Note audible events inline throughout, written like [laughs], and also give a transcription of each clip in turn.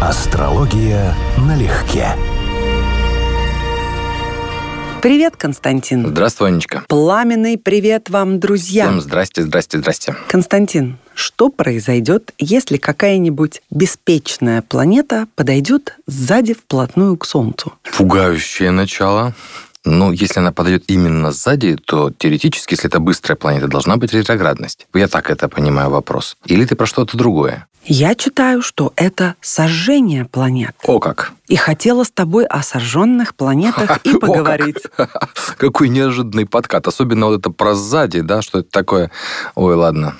Астрология налегке. Привет, Константин. Здравствуй, Анечка. Пламенный привет вам, друзья. Всем здрасте, здрасте, здрасте. Константин, что произойдет, если какая-нибудь беспечная планета подойдет сзади вплотную к Солнцу? Пугающее начало. Но если она подойдет именно сзади, то теоретически, если это быстрая планета, должна быть ретроградность. Я так это понимаю вопрос. Или ты про что-то другое? Я читаю, что это сожжение планет. О как! И хотела с тобой о сожженных планетах и [laughs] поговорить. [laughs] Какой неожиданный подкат. Особенно вот это про сзади, да, что это такое. Ой, ладно.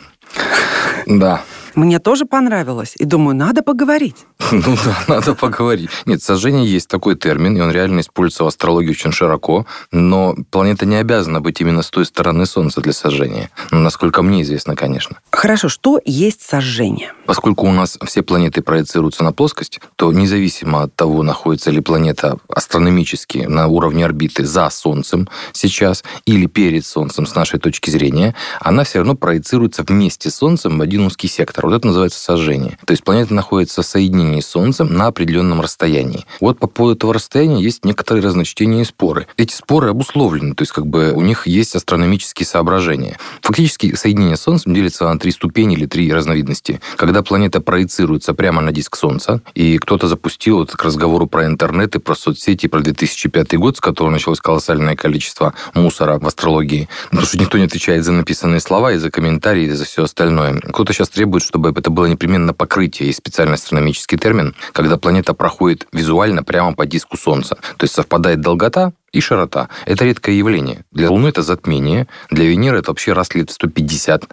Да. Мне тоже понравилось. И думаю, надо поговорить. [laughs] Ну да, надо поговорить. Нет, сожжение есть такой термин, и он реально используется в астрологии очень широко, но планета не обязана быть именно с той стороны Солнца для сожжения. Ну, насколько мне известно, конечно. Хорошо, что есть сожжение? Поскольку у нас все планеты проецируются на плоскость, то независимо от того, находится ли планета астрономически на уровне орбиты за Солнцем сейчас или перед Солнцем с нашей точки зрения, она все равно проецируется вместе с Солнцем в один узкий сектор. Вот это называется сожжение. То есть планета находится в соединении с Солнцем на определенном расстоянии. Вот по поводу этого расстояния есть некоторые разночтения и споры. Эти споры обусловлены, то есть как бы у них есть астрономические соображения. Фактически соединение с Солнцем делится на три ступени или три разновидности. Когда планета проецируется прямо на диск Солнца, и кто-то запустил вот к разговору про интернет и про соцсети, про 2005 год, с которого началось колоссальное количество мусора в астрологии, потому что никто не отвечает за написанные слова, и за комментарии, и за все остальное. Кто-то сейчас требует, чтобы чтобы это было непременно покрытие, есть специальный астрономический термин, когда планета проходит визуально прямо по диску Солнца. То есть совпадает долгота и широта. Это редкое явление. Для Луны это затмение, для Венеры это вообще раз лет 150.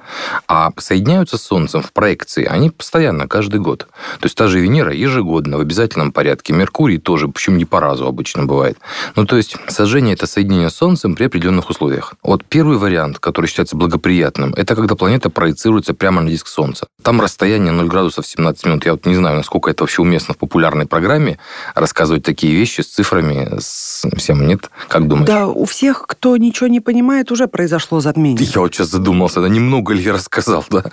А соединяются с Солнцем в проекции они постоянно, каждый год. То есть та же Венера ежегодно в обязательном порядке. Меркурий тоже, причем не по разу обычно бывает. Ну, то есть сожжение – это соединение с Солнцем при определенных условиях. Вот первый вариант, который считается благоприятным, это когда планета проецируется прямо на диск Солнца. Там расстояние 0 градусов 17 минут. Я вот не знаю, насколько это вообще уместно в популярной программе рассказывать такие вещи с цифрами, с всем нет. Как думаешь? Да, у всех, кто ничего не понимает, уже произошло затмение. Я вот сейчас задумался, да немного ли я рассказал, да?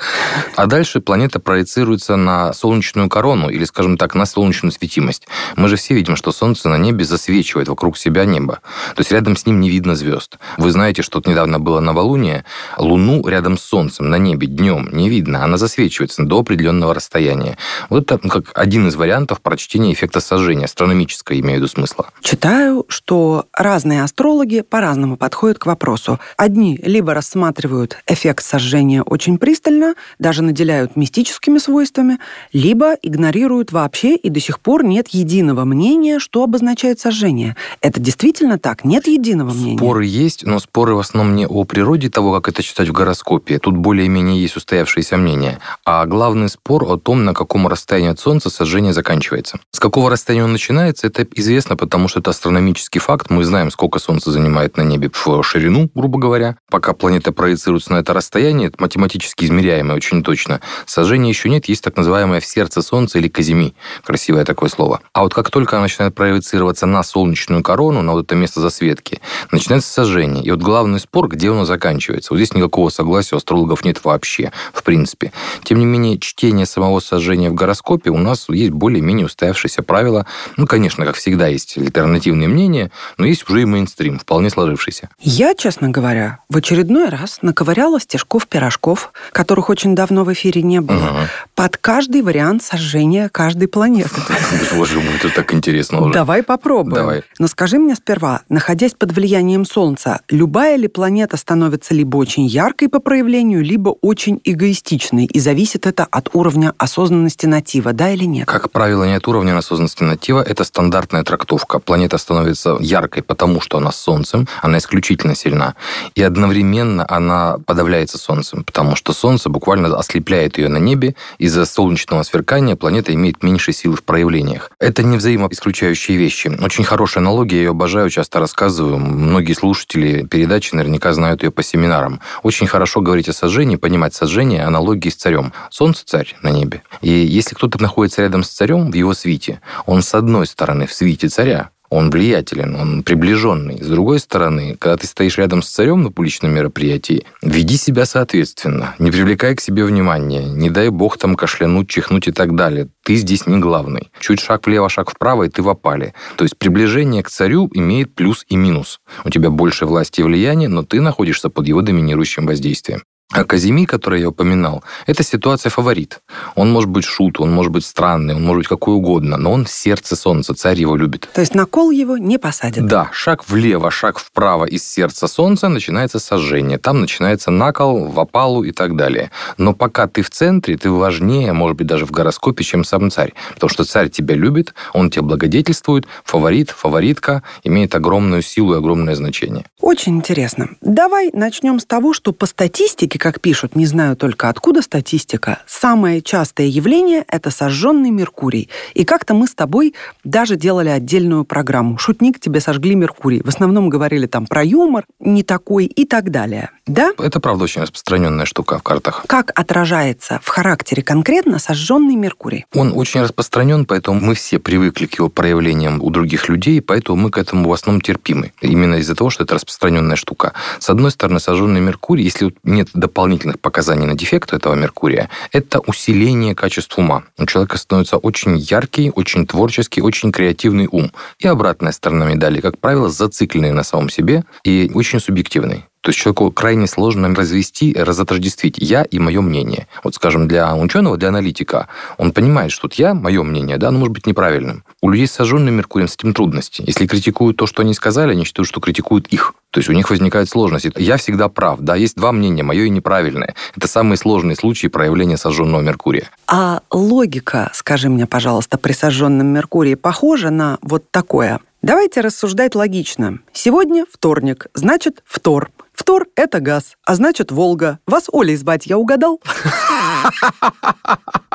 А дальше планета проецируется на солнечную корону, или, скажем так, на солнечную светимость. Мы же все видим, что Солнце на небе засвечивает вокруг себя небо. То есть рядом с ним не видно звезд. Вы знаете, что недавно было новолуние. Луну рядом с Солнцем на небе днем не видно. Она засвечивается до определенного расстояния. Вот это как один из вариантов прочтения эффекта сожжения, астрономического, имею в виду смысла. Читаю, что разные астрологи по-разному подходят к вопросу. Одни либо рассматривают эффект сожжения очень пристально, даже наделяют мистическими свойствами, либо игнорируют вообще, и до сих пор нет единого мнения, что обозначает сожжение. Это действительно так? Нет единого мнения? Споры есть, но споры в основном не о природе того, как это читать в гороскопе. Тут более-менее есть устоявшиеся мнения. А главный спор о том, на каком расстоянии от Солнца сожжение заканчивается. С какого расстояния он начинается, это известно, потому что это астрономический факт. Мы знаем, сколько Солнце занимает на небе в ширину, грубо говоря. Пока планета проецируется на это расстояние, это математически измеряемое очень точно. Сожжения еще нет, есть так называемое в сердце Солнца или казими. Красивое такое слово. А вот как только она начинает проецироваться на солнечную корону, на вот это место засветки, начинается сожжение. И вот главный спор, где оно заканчивается. Вот здесь никакого согласия у астрологов нет вообще, в принципе. Тем не менее, чтение самого сожжения в гороскопе у нас есть более-менее устоявшиеся правила. Ну, конечно, как всегда, есть альтернативные мнения, но есть уже и мейнстрим, вполне сложившийся. Я, честно говоря, в очередной раз наковыряла стежков-пирожков, которых очень давно в эфире не было, угу. под каждый вариант сожжения каждой планеты. [laughs] Боже мой, это так интересно уже. Давай попробуем. Давай. Но скажи мне сперва, находясь под влиянием Солнца, любая ли планета становится либо очень яркой по проявлению, либо очень эгоистичной, и зависит это от уровня осознанности натива, да или нет? Как правило, нет уровня осознанности натива, это стандартная трактовка. Планета становится яркой, потому что она с Солнцем, она исключительно сильна. И одновременно она подавляется Солнцем, потому что Солнце буквально ослепляет ее на небе. Из-за солнечного сверкания планета имеет меньше силы в проявлениях. Это не взаимоисключающие вещи. Очень хорошая аналогия, я ее обожаю, часто рассказываю. Многие слушатели передачи наверняка знают ее по семинарам. Очень хорошо говорить о сожжении, понимать сожжение, аналогии с царем. Солнце царь на небе. И если кто-то находится рядом с царем в его свите, он с одной стороны в свите царя, он влиятелен, он приближенный. С другой стороны, когда ты стоишь рядом с царем на публичном мероприятии, веди себя соответственно, не привлекай к себе внимания, не дай бог там кашлянуть, чихнуть и так далее. Ты здесь не главный. Чуть шаг влево, шаг вправо, и ты в опале. То есть приближение к царю имеет плюс и минус. У тебя больше власти и влияния, но ты находишься под его доминирующим воздействием. А Казими, который я упоминал, это ситуация фаворит. Он может быть шут, он может быть странный, он может быть какой угодно, но он в сердце солнца, царь его любит. То есть на кол его не посадят? Да, шаг влево, шаг вправо из сердца солнца начинается сожжение. Там начинается накол, в опалу и так далее. Но пока ты в центре, ты важнее, может быть, даже в гороскопе, чем сам царь. Потому что царь тебя любит, он тебя благодетельствует, фаворит, фаворитка имеет огромную силу и огромное значение. Очень интересно. Давай начнем с того, что по статистике как пишут, не знаю только откуда статистика, самое частое явление – это сожженный Меркурий. И как-то мы с тобой даже делали отдельную программу. Шутник, тебе сожгли Меркурий. В основном говорили там про юмор, не такой и так далее. Да? Это, правда, очень распространенная штука в картах. Как отражается в характере конкретно сожженный Меркурий? Он очень распространен, поэтому мы все привыкли к его проявлениям у других людей, поэтому мы к этому в основном терпимы. Именно из-за того, что это распространенная штука. С одной стороны, сожженный Меркурий, если нет дополнительных показаний на дефект этого Меркурия, это усиление качества ума. У человека становится очень яркий, очень творческий, очень креативный ум. И обратная сторона медали, как правило, зацикленный на самом себе и очень субъективный. То есть человеку крайне сложно развести, разотождествить я и мое мнение. Вот, скажем, для ученого, для аналитика, он понимает, что вот я, мое мнение, да, оно может быть неправильным. У людей с сожженным Меркурием с этим трудности. Если критикуют то, что они сказали, они считают, что критикуют их. То есть у них возникают сложности. Я всегда прав, да, есть два мнения, мое и неправильное. Это самые сложные случаи проявления сожженного Меркурия. А логика, скажи мне, пожалуйста, при сожженном Меркурии похожа на вот такое? Давайте рассуждать логично. Сегодня вторник, значит, втор. Втор – это газ, а значит, Волга. Вас Олей звать, я угадал? [laughs]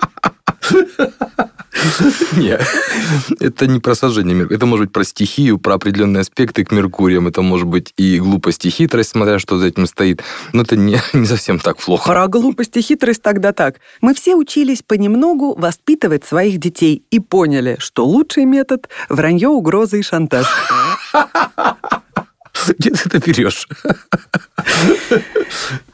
Нет, это не про сожжение Меркурия. Это может быть про стихию, про определенные аспекты к Меркуриям. Это может быть и глупость, и хитрость, смотря что за этим стоит. Но это не, [laughs] не совсем так плохо. Про глупость и хитрость тогда так. Мы все учились понемногу воспитывать своих детей и поняли, что лучший метод – вранье, угрозы и шантаж. [laughs] Где ты это берешь?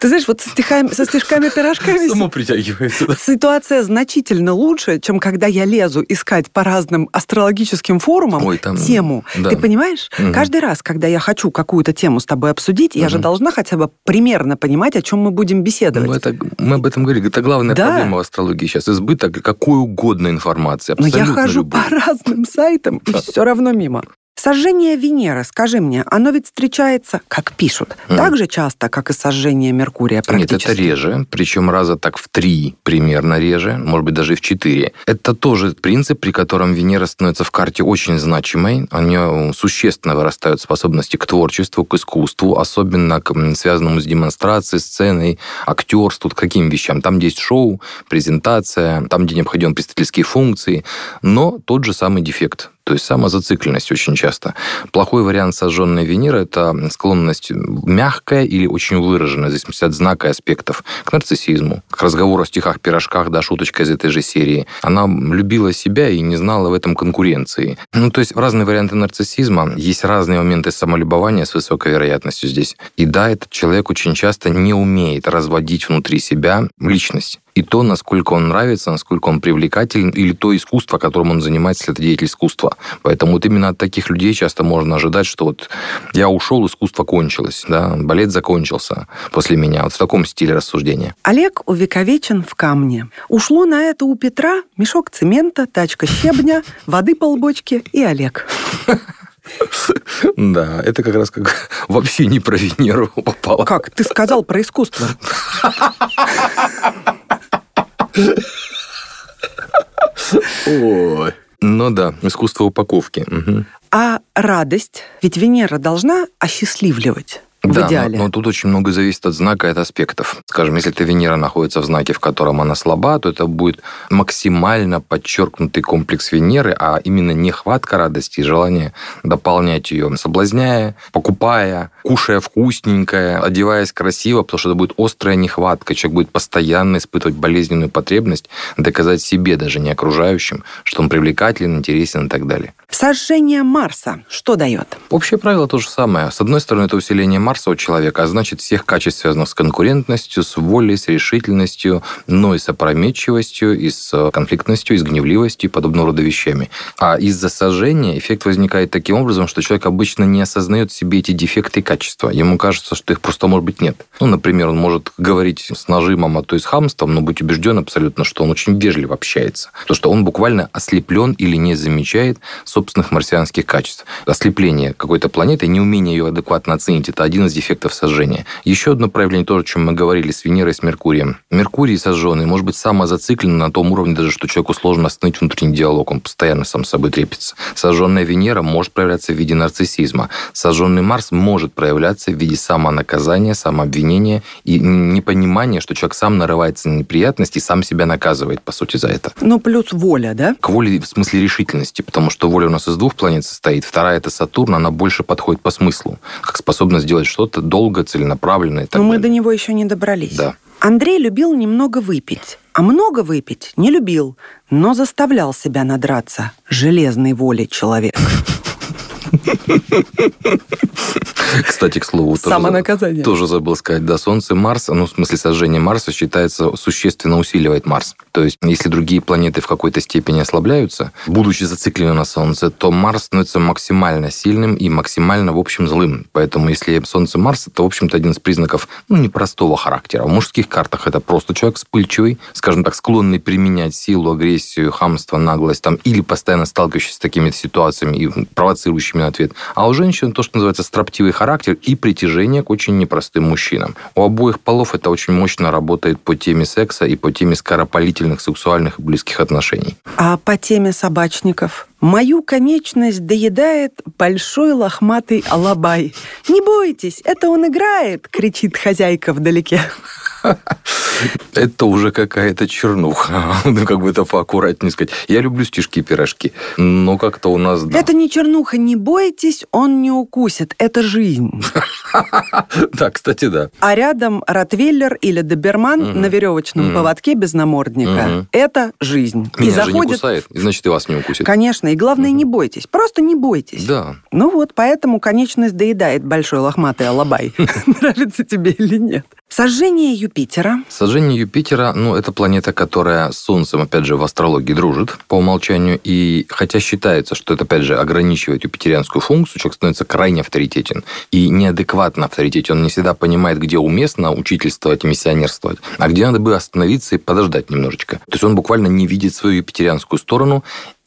Ты знаешь, вот со, стихами, со стишками-пирожками... Само притягивается. Да? Ситуация значительно лучше, чем когда я лезу искать по разным астрологическим форумам Ой, там, тему. Да. Ты понимаешь? Угу. Каждый раз, когда я хочу какую-то тему с тобой обсудить, угу. я же должна хотя бы примерно понимать, о чем мы будем беседовать. Ну, это, мы об этом говорили. Это главная да. проблема в астрологии сейчас. Избыток какой угодно информации. Но я хожу любой. по разным сайтам, и все равно мимо. Сожжение Венеры, скажи мне, оно ведь встречается, как пишут, mm. так же часто, как и сожжение Меркурия практически? Нет, это реже, причем раза так в три примерно реже, может быть, даже в четыре. Это тоже принцип, при котором Венера становится в карте очень значимой. У нее существенно вырастают способности к творчеству, к искусству, особенно к связанному с демонстрацией, сценой, актерству, к каким вещам. Там, где есть шоу, презентация, там, где необходимы представительские функции, но тот же самый дефект то есть самозацикленность очень часто. Плохой вариант сожженной Венеры – это склонность мягкая или очень выраженная, в зависимости от знака и аспектов, к нарциссизму, к разговору о стихах, пирожках, да, шуточка из этой же серии. Она любила себя и не знала в этом конкуренции. Ну, то есть разные варианты нарциссизма, есть разные моменты самолюбования с высокой вероятностью здесь. И да, этот человек очень часто не умеет разводить внутри себя личность и то, насколько он нравится, насколько он привлекателен, или то искусство, которым он занимается, это деятель искусства. Поэтому вот именно от таких людей часто можно ожидать, что вот я ушел, искусство кончилось, да, балет закончился после меня. Вот в таком стиле рассуждения. Олег увековечен в камне. Ушло на это у Петра мешок цемента, тачка щебня, [laughs] воды полбочки и Олег. [laughs] Да, это как раз как [laughs] вообще не про Венеру попало. Как? Ты сказал про искусство. Ой. Ну да, искусство упаковки. Угу. А радость? Ведь Венера должна осчастливливать. В да, идеале. Но, но тут очень много зависит от знака и от аспектов. Скажем, если эта Венера находится в знаке, в котором она слаба, то это будет максимально подчеркнутый комплекс Венеры, а именно нехватка радости и желание дополнять ее, соблазняя, покупая, кушая вкусненькое, одеваясь красиво, потому что это будет острая нехватка. Человек будет постоянно испытывать болезненную потребность доказать себе, даже не окружающим, что он привлекателен, интересен и так далее. Сожжение Марса что дает? Общее правило то же самое. С одной стороны, это усиление Марса у человека, а значит, всех качеств, связанных с конкурентностью, с волей, с решительностью, но и с опрометчивостью, и с конфликтностью, и с гневливостью, и подобного рода вещами. А из-за сожжения эффект возникает таким образом, что человек обычно не осознает себе эти дефекты и качества. Ему кажется, что их просто, может быть, нет. Ну, например, он может говорить с нажимом, а то и с хамством, но быть убежден абсолютно, что он очень вежливо общается. То, что он буквально ослеплен или не замечает собственных марсианских качеств. Ослепление какой-то планеты, неумение ее адекватно оценить, это один из дефектов сожжения. Еще одно проявление, то, о чем мы говорили, с Венерой, с Меркурием. Меркурий сожженный может быть самозациклен на том уровне даже, что человеку сложно остановить внутренний диалог, он постоянно сам с собой трепится. Сожженная Венера может проявляться в виде нарциссизма. Сожженный Марс может проявляться в виде самонаказания, самообвинения и непонимания, что человек сам нарывается на неприятности и сам себя наказывает, по сути, за это. Ну, плюс воля, да? К воле в смысле решительности, потому что воля нас из двух планет состоит. Вторая – это Сатурн, она больше подходит по смыслу, как способность сделать что-то долго, целенаправленно Но мы далее. до него еще не добрались. Да. Андрей любил немного выпить, а много выпить не любил, но заставлял себя надраться железной волей человека. Кстати, к слову, тоже, тоже забыл сказать, да, Солнце, Марс, ну, в смысле сожжение Марса считается, существенно усиливает Марс. То есть, если другие планеты в какой-то степени ослабляются, будучи зациклены на Солнце, то Марс становится максимально сильным и максимально, в общем, злым. Поэтому, если Солнце Марс, это, в общем-то, один из признаков, ну, непростого характера. В мужских картах это просто человек вспыльчивый, скажем так, склонный применять силу, агрессию, хамство, наглость, там, или постоянно сталкивающийся с такими провоцирующими и провоцирующими на ответ. А у женщин то, что называется строптивый характер и притяжение к очень непростым мужчинам. У обоих полов это очень мощно работает по теме секса и по теме скоропалительных сексуальных и близких отношений. А по теме собачников? Мою конечность доедает большой лохматый алабай. Не бойтесь, это он играет, кричит хозяйка вдалеке. [laughs] Это уже какая-то чернуха. [laughs] Ну, как бы это поаккуратнее сказать. Я люблю стишки и пирожки, но как-то у нас... Да. Это не чернуха, не бойтесь, он не укусит. Это жизнь. [laughs] Да, кстати, да. А рядом ротвейлер или доберман Мгм. на веревочном Мгм. поводке без намордника. Мгм. Это жизнь. и Меня же не заходит... кусает, и значит, и вас не укусит. Конечно, и главное, не бойтесь. Просто не бойтесь. Да. Ну вот, поэтому конечность доедает большой лохматый алабай. Нравится тебе или нет. Сожжение Юпитера. Сожжение Юпитера, ну, это планета, которая с Солнцем, опять же, в астрологии дружит по умолчанию. И хотя считается, что это, опять же, ограничивает юпитерианскую функцию, человек становится крайне авторитетен и неадекватно авторитетен. Он не всегда понимает, где уместно учительствовать и миссионерствовать, а где надо бы остановиться и подождать немножечко. То есть он буквально не видит свою юпитерианскую сторону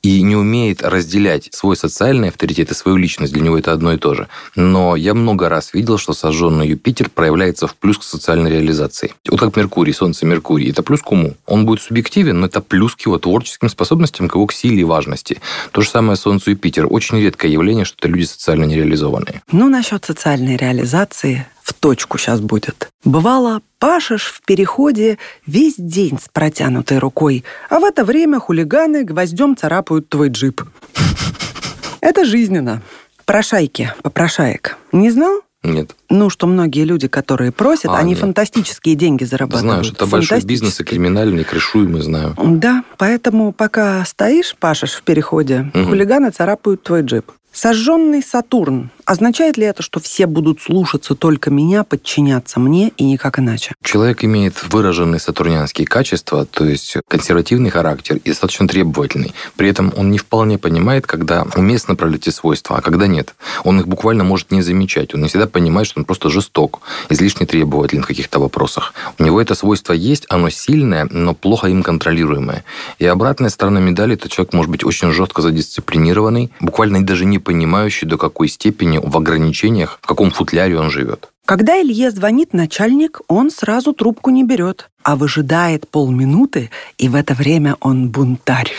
и не умеет разделять свой социальный авторитет и свою личность. Для него это одно и то же. Но я много раз видел, что сожженный Юпитер проявляется в плюс к социальной реализации. Вот как Меркурий, Солнце Меркурий. Это плюс к уму. Он будет субъективен, но это плюс к его творческим способностям, к его к силе и важности. То же самое Солнце Юпитер. Очень редкое явление, что это люди социально нереализованные. Ну, насчет социальной реализации в точку сейчас будет. Бывало, пашешь в переходе весь день с протянутой рукой, а в это время хулиганы гвоздем царапают твой джип. [laughs] Это жизненно. Прошайки, попрошаек. Не знал? Нет. Ну, что многие люди, которые просят, А, они нет. фантастические деньги зарабатывают. Знаю, что это большой бизнес и криминальный, крышуемый, знаю. Да, поэтому пока стоишь, пашешь в переходе, Мгм. хулиганы царапают твой джип. Сожженный Сатурн. Означает ли это, что все будут слушаться только меня, подчиняться мне и никак иначе? Человек имеет выраженные сатурнианские качества, то есть консервативный характер и достаточно требовательный. При этом он не вполне понимает, когда уместно проявлять эти свойства, а когда нет. Он их буквально может не замечать. Он не всегда понимает, что он просто жесток, излишне требователен в каких-то вопросах. У него это свойство есть, оно сильное, но плохо им контролируемое. И обратная сторона медали, это человек может быть очень жестко задисциплинированный, буквально даже не понимающий, до какой степени в ограничениях, в каком футляре он живет. Когда Илье звонит начальник, он сразу трубку не берет, а выжидает полминуты, и в это время он бунтарь.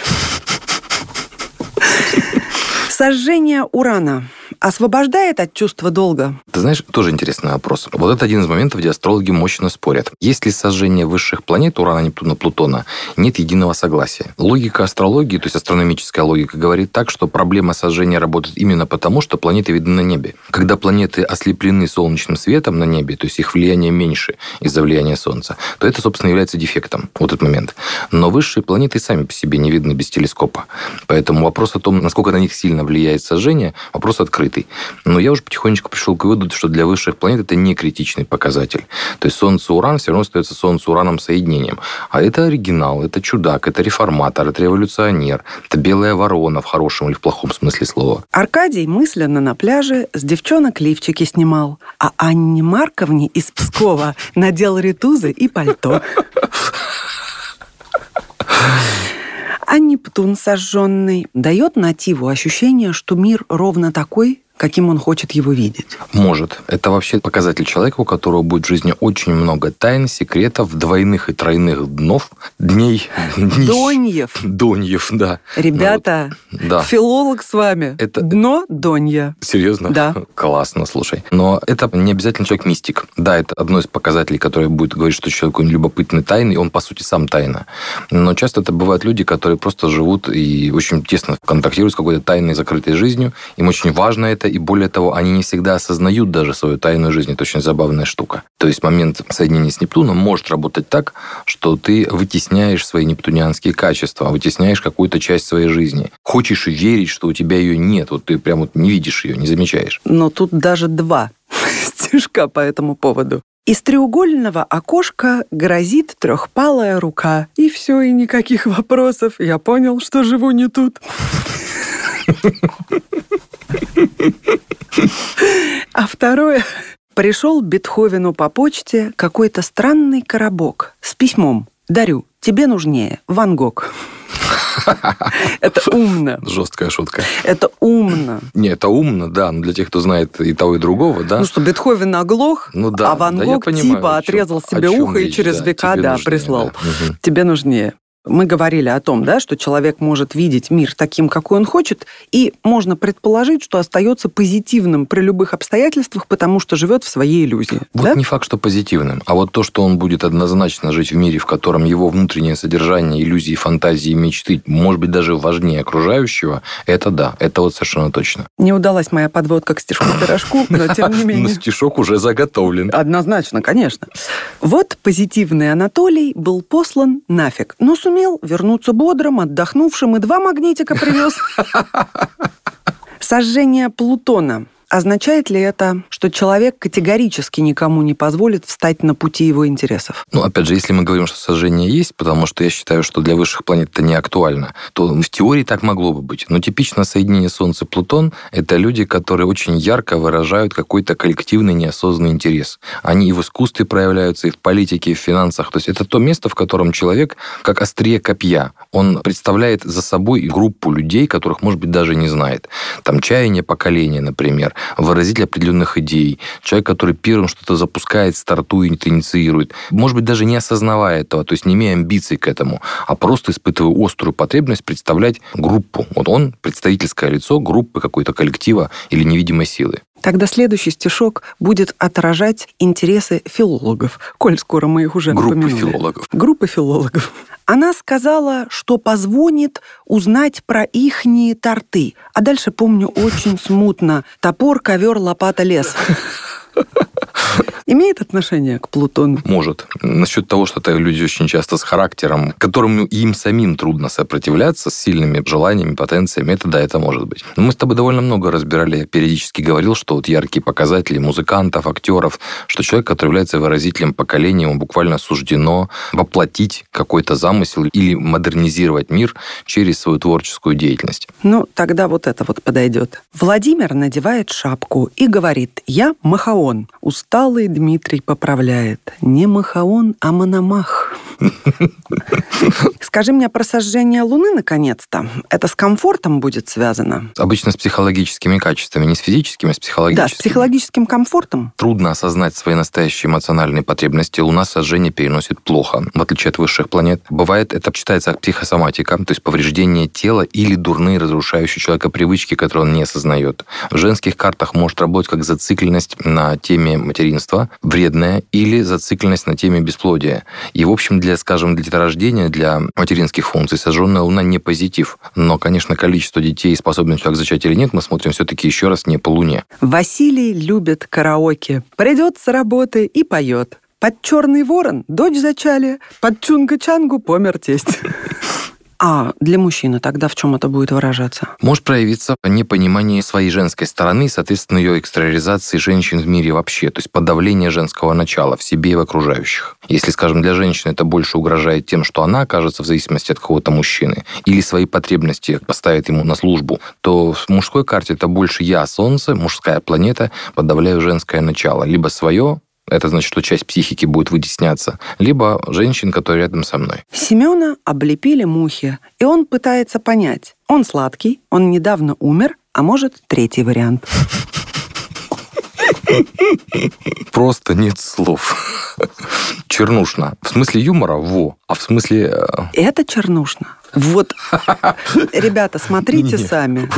[laughs] Сожжение урана. Освобождает от чувства долга? Ты знаешь, тоже интересный вопрос. Вот это один из моментов, где астрологи мощно спорят. Если сожжение высших планет Урана, Нептуна, Плутона, нет единого согласия. Логика астрологии, то есть астрономическая логика, говорит так, что проблема сожжения работает именно потому, что планеты видны на небе. Когда планеты ослеплены солнечным светом на небе, то есть их влияние меньше из-за влияния Солнца, то это, собственно, является дефектом, вот этот момент. Но высшие планеты сами по себе не видны без телескопа. Поэтому вопрос о том, насколько на них сильно влияет сожжение, вопрос открытый. Но я уже потихонечку пришел к выводу, что для высших планет это не критичный показатель. То есть Солнце-Уран все равно остается Солнце-Ураном соединением. А это оригинал, это чудак, это реформатор, это революционер, это белая ворона в хорошем или в плохом смысле слова. Аркадий мысленно на пляже с девчонок лифчики снимал, а Анне Марковне из Пскова надел ритузы и пальто. [laughs] А Нептун сожженный дает нативу ощущение, что мир ровно такой, каким он хочет его видеть. Может. Это вообще показатель человека, у которого будет в жизни очень много тайн, секретов, двойных и тройных днов, дней... Доньев. Доньев, да. Ребята, ну, вот, да. филолог с вами. Это... Дно Донья. Серьезно? Да. [laughs] Классно, слушай. Но это не обязательно человек-мистик. Да, это одно из показателей, который будет говорить, что человек любопытный тайный, он, по сути, сам тайна. Но часто это бывают люди, которые просто живут и очень тесно контактируют с какой-то тайной, закрытой жизнью. Им очень важно это, это, и более того, они не всегда осознают даже свою тайную жизнь. Это очень забавная штука. То есть момент соединения с Нептуном может работать так, что ты вытесняешь свои нептунианские качества, вытесняешь какую-то часть своей жизни. Хочешь верить, что у тебя ее нет, вот ты прям вот не видишь ее, не замечаешь. Но тут даже два [laughs] стишка по этому поводу. Из треугольного окошка грозит трехпалая рука. И все, и никаких вопросов. Я понял, что живу не тут. А второе. Пришел Бетховену по почте какой-то странный коробок с письмом. Дарю, тебе нужнее. Ван Гог. [laughs] Это умно. Жесткая шутка. Это умно. Не, это умно, да, но для тех, кто знает и того, и другого, да. Ну что, Бетховен оглох, ну, да, а Ван да, Гог понимаю, типа отрезал себе ухо и через века, да, прислал. Тебе нужнее. Мы говорили о том, да, что человек может видеть мир таким, какой он хочет, и можно предположить, что остается позитивным при любых обстоятельствах, потому что живет в своей иллюзии. Вот да? не факт, что позитивным, а вот то, что он будет однозначно жить в мире, в котором его внутреннее содержание, иллюзии, фантазии, мечты, может быть, даже важнее окружающего, это да, это вот совершенно точно. Не удалась моя подводка к стишку-пирожку, но тем не [laughs] менее. Но стишок уже заготовлен. Однозначно, конечно. Вот позитивный Анатолий был послан нафиг, но сумел сумел вернуться бодрым, отдохнувшим и два магнитика привез. [laughs] Сожжение Плутона Означает ли это, что человек категорически никому не позволит встать на пути его интересов? Ну, опять же, если мы говорим, что сожжение есть, потому что я считаю, что для высших планет это не актуально, то в теории так могло бы быть. Но типично соединение Солнца-Плутон – это люди, которые очень ярко выражают какой-то коллективный неосознанный интерес. Они и в искусстве проявляются, и в политике, и в финансах. То есть это то место, в котором человек, как острее копья, он представляет за собой группу людей, которых, может быть, даже не знает. Там чаяние поколения, например, выразитель определенных идей, человек, который первым что-то запускает, стартует, инициирует, может быть, даже не осознавая этого, то есть не имея амбиций к этому, а просто испытывая острую потребность представлять группу. Вот он представительское лицо группы какой-то коллектива или невидимой силы. Тогда следующий стишок будет отражать интересы филологов, коль скоро мы их уже Группы упомянули. филологов. Группы филологов. Она сказала, что позвонит узнать про ихние торты. А дальше помню очень смутно. Топор, ковер, лопата, лес. [laughs] [laughs] Имеет отношение к Плутону? Может. Насчет того, что это люди очень часто с характером, которым им самим трудно сопротивляться, с сильными желаниями, потенциями, это да, это может быть. Но мы с тобой довольно много разбирали. Я периодически говорил, что вот яркие показатели музыкантов, актеров, что человек, который является выразителем поколения, ему буквально суждено воплотить какой-то замысел или модернизировать мир через свою творческую деятельность. Ну, тогда вот это вот подойдет. Владимир надевает шапку и говорит, я Махаон, усталый, Дмитрий поправляет. Не Махаон, а Мономах. [laughs] Скажи мне про сожжение Луны, наконец-то. Это с комфортом будет связано? Обычно с психологическими качествами, не с физическими, а с психологическими. Да, с психологическим комфортом. Трудно осознать свои настоящие эмоциональные потребности. Луна сожжение переносит плохо, в отличие от высших планет. Бывает, это считается как психосоматика, то есть повреждение тела или дурные разрушающие человека привычки, которые он не осознает. В женских картах может работать как зацикленность на теме материнства, вредная, или зацикленность на теме бесплодия. И, в общем, для, скажем, для деторождения, для материнских функций сожженная Луна не позитив. Но, конечно, количество детей, способных человек зачать или нет, мы смотрим все-таки еще раз не по Луне. Василий любит караоке. Придет с работы и поет. Под черный ворон дочь зачали, под чунга-чангу помер тесть. [laughs] А для мужчины тогда в чем это будет выражаться? Может проявиться непонимание своей женской стороны соответственно, ее экстериоризации женщин в мире вообще, то есть подавление женского начала в себе и в окружающих. Если, скажем, для женщины это больше угрожает тем, что она окажется в зависимости от какого-то мужчины, или свои потребности поставит ему на службу, то в мужской карте это больше я, Солнце, мужская планета, подавляю женское начало. Либо свое, это значит, что часть психики будет вытесняться, либо женщин, которые рядом со мной. Семена облепили мухи, и он пытается понять, он сладкий, он недавно умер, а может, третий вариант. Просто нет слов. Чернушно. В смысле юмора – во. А в смысле... Э, это чернушно. Вот, [laughs] ребята, смотрите сами.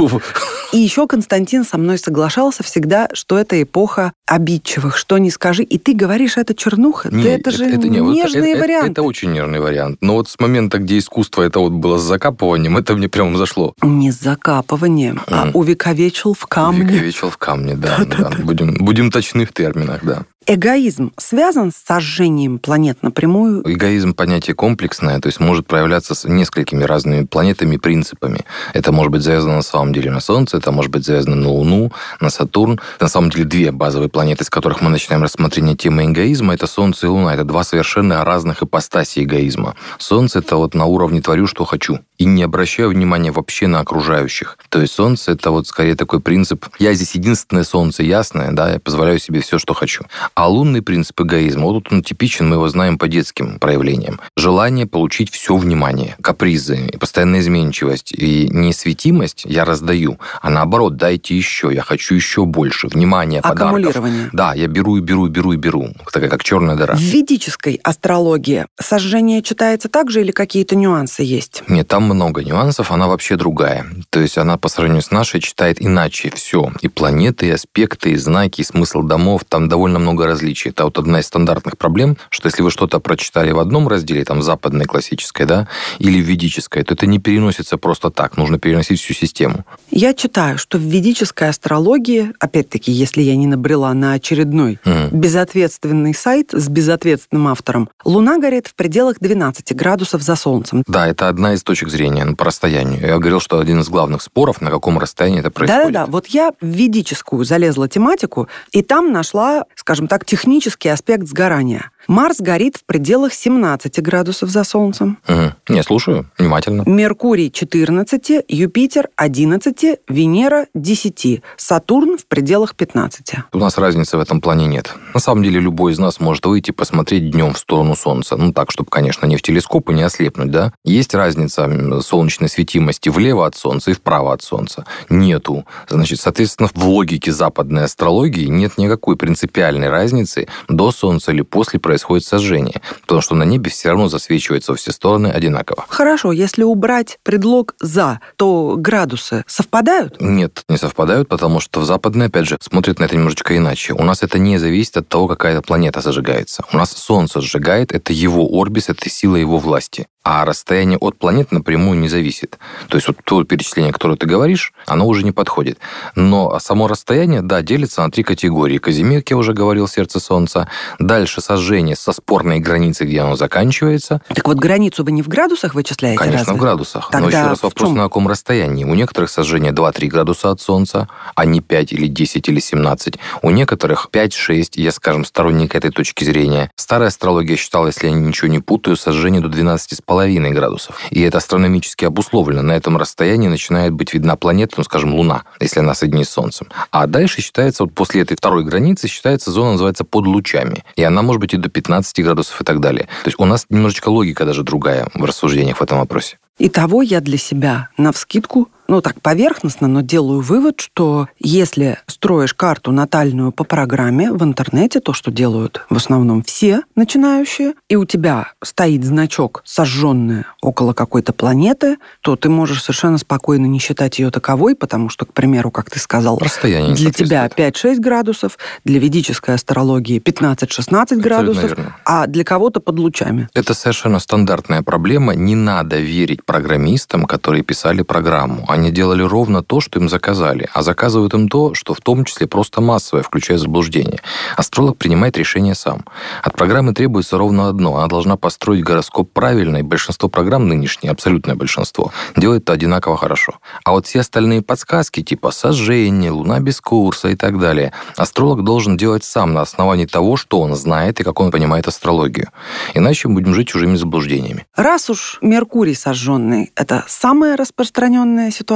И еще Константин со мной соглашался всегда, что это эпоха обидчивых, что не скажи. И ты говоришь, это чернуха. Не, да это же это, не, нежный вот, вариант. Это, это очень нежный вариант. Но вот с момента, где искусство это вот было с закапыванием, это мне прямо зашло. Не с закапыванием, mm. а увековечил в камне. Увековечил в камне, [laughs] да. да, да. Будем, будем точны в терминах, да. Эгоизм связан с сожжением планет напрямую? Эгоизм понятие комплексное, то есть может проявляться с несколькими разными планетами, принципами. Это может быть завязано на самом деле на Солнце, это может быть завязано на Луну, на Сатурн. На самом деле две базовые планеты, с которых мы начинаем рассмотрение темы эгоизма, это Солнце и Луна. Это два совершенно разных ипостаси эгоизма. Солнце – это вот на уровне творю, что хочу. И не обращаю внимания вообще на окружающих. То есть Солнце – это вот скорее такой принцип «я здесь единственное Солнце ясное, да, я позволяю себе все, что хочу». А лунный принцип эгоизма, вот тут он типичен, мы его знаем по детским проявлениям. Желание получить все внимание, капризы, постоянная изменчивость и несветимость я раздаю, а наоборот, дайте еще, я хочу еще больше, внимания, Аккумулирование. подарков. Да, я беру и беру и беру и беру, такая как черная дыра. В ведической астрологии сожжение читается так же или какие-то нюансы есть? Нет, там много нюансов, она вообще другая. То есть она по сравнению с нашей читает иначе все. И планеты, и аспекты, и знаки, и смысл домов, там довольно много различий. Это вот одна из стандартных проблем, что если вы что-то прочитали в одном разделе, там, западной классической, да, или ведической, то это не переносится просто так. Нужно переносить всю систему. Я читаю, что в ведической астрологии, опять-таки, если я не набрела на очередной mm. безответственный сайт с безответственным автором, Луна горит в пределах 12 градусов за Солнцем. Да, это одна из точек зрения по расстоянию. Я говорил, что один из главных споров, на каком расстоянии это происходит. Да-да-да. Вот я в ведическую залезла тематику, и там нашла, скажем так, технический аспект сгорания. Марс горит в пределах 17 градусов за Солнцем. Угу. Не, слушаю внимательно. Меркурий 14, Юпитер 11, Венера 10, Сатурн в пределах 15. У нас разницы в этом плане нет. На самом деле любой из нас может выйти посмотреть днем в сторону Солнца. Ну так, чтобы, конечно, не в телескоп и не ослепнуть, да? Есть разница солнечной светимости влево от Солнца и вправо от Солнца? Нету. Значит, соответственно, в логике западной астрологии нет никакой принципиальной разницы до Солнца или после происходящего происходит сожжение, потому что на небе все равно засвечивается во все стороны одинаково. Хорошо, если убрать предлог «за», то градусы совпадают? Нет, не совпадают, потому что в западной, опять же, смотрят на это немножечко иначе. У нас это не зависит от того, какая планета зажигается. У нас Солнце сжигает, это его орбис, это сила его власти а расстояние от планет напрямую не зависит. То есть вот то перечисление, которое ты говоришь, оно уже не подходит. Но само расстояние, да, делится на три категории. Казимир, как я уже говорил, сердце Солнца. Дальше сожжение со спорной границей, где оно заканчивается. Так вот, границу вы не в градусах вычисляете? Конечно, разве? в градусах. Тогда Но еще раз вопрос, на каком расстоянии. У некоторых сожжение 2-3 градуса от Солнца, а не 5 или 10 или 17. У некоторых 5-6, я, скажем, сторонник этой точки зрения. Старая астрология считала, если я ничего не путаю, сожжение до 12,5 половиной градусов. И это астрономически обусловлено. На этом расстоянии начинает быть видна планета, ну, скажем, Луна, если она соединена с Солнцем. А дальше считается, вот после этой второй границы, считается зона, называется под лучами. И она может быть и до 15 градусов и так далее. То есть у нас немножечко логика даже другая в рассуждениях в этом вопросе. Итого я для себя на вскидку ну так поверхностно, но делаю вывод, что если строишь карту натальную по программе в интернете, то, что делают в основном все начинающие, и у тебя стоит значок сожженная около какой-то планеты, то ты можешь совершенно спокойно не считать ее таковой, потому что, к примеру, как ты сказал, Расстояние для тебя 5-6 градусов, для ведической астрологии 15-16 градусов, верно. а для кого-то под лучами. Это совершенно стандартная проблема. Не надо верить программистам, которые писали программу. Они делали ровно то, что им заказали, а заказывают им то, что в том числе просто массовое, включая заблуждение. Астролог принимает решение сам. От программы требуется ровно одно. Она должна построить гороскоп правильно, и большинство программ нынешние, абсолютное большинство, делает это одинаково хорошо. А вот все остальные подсказки, типа сожжение, луна без курса и так далее, астролог должен делать сам на основании того, что он знает и как он понимает астрологию. Иначе мы будем жить чужими заблуждениями. Раз уж Меркурий сожженный – это самая распространенная ситуация,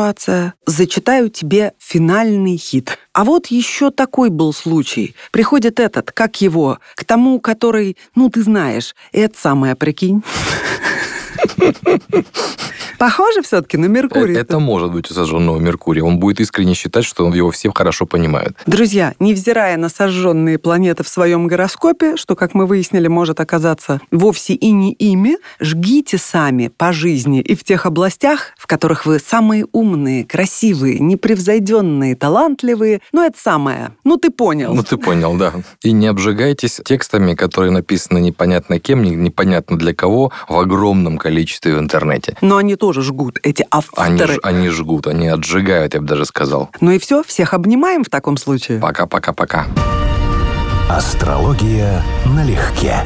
зачитаю тебе финальный хит. А вот еще такой был случай. Приходит этот, как его, к тому, который, ну, ты знаешь, это самое, прикинь. [laughs] Похоже все-таки на Меркурий. Это может быть у сожженного Меркурия. Он будет искренне считать, что его все хорошо понимают. Друзья, невзирая на сожженные планеты в своем гороскопе, что, как мы выяснили, может оказаться вовсе и не ими, жгите сами по жизни и в тех областях, в которых вы самые умные, красивые, непревзойденные, талантливые. Ну, это самое. Ну, ты понял. Ну, ты понял, да. И не обжигайтесь текстами, которые написаны непонятно кем, непонятно для кого, в огромном количестве в интернете. Но они тоже жгут, эти Они, авторы. ж- они жгут, они отжигают, я бы даже сказал. Ну и все, всех обнимаем в таком случае. Пока-пока-пока. Астрология налегке.